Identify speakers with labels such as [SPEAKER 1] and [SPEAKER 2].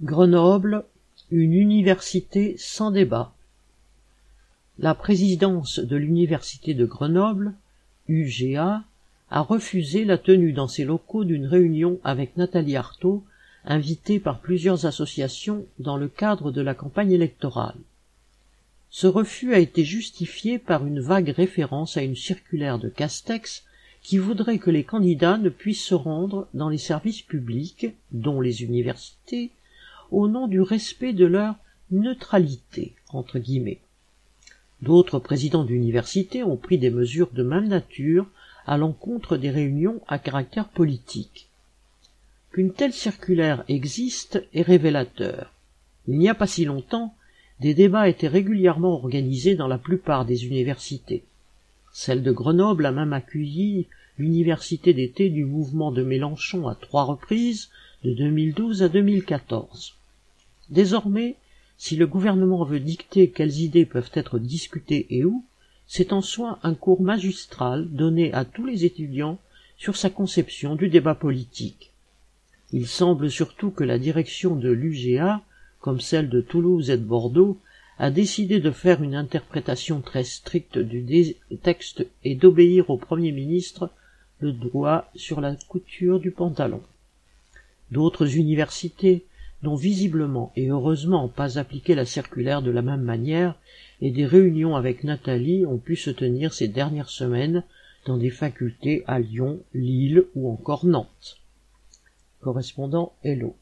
[SPEAKER 1] Grenoble, une université sans débat. La présidence de l'université de Grenoble, UGA, a refusé la tenue dans ses locaux d'une réunion avec Nathalie Arthaud, invitée par plusieurs associations dans le cadre de la campagne électorale. Ce refus a été justifié par une vague référence à une circulaire de Castex qui voudrait que les candidats ne puissent se rendre dans les services publics, dont les universités, au nom du respect de leur neutralité entre guillemets. D'autres présidents d'universités ont pris des mesures de même nature à l'encontre des réunions à caractère politique. Qu'une telle circulaire existe est révélateur. Il n'y a pas si longtemps, des débats étaient régulièrement organisés dans la plupart des universités. Celle de Grenoble a même accueilli l'université d'été du mouvement de Mélenchon à trois reprises, de 2012 à 2014. Désormais, si le gouvernement veut dicter quelles idées peuvent être discutées et où, c'est en soi un cours magistral donné à tous les étudiants sur sa conception du débat politique. Il semble surtout que la direction de l'UGA, comme celle de Toulouse et de Bordeaux, a décidé de faire une interprétation très stricte du texte et d'obéir au Premier ministre le droit sur la couture du pantalon. D'autres universités, n'ont visiblement et heureusement pas appliqué la circulaire de la même manière, et des réunions avec Nathalie ont pu se tenir ces dernières semaines dans des facultés à Lyon, Lille ou encore Nantes. Correspondant Hello.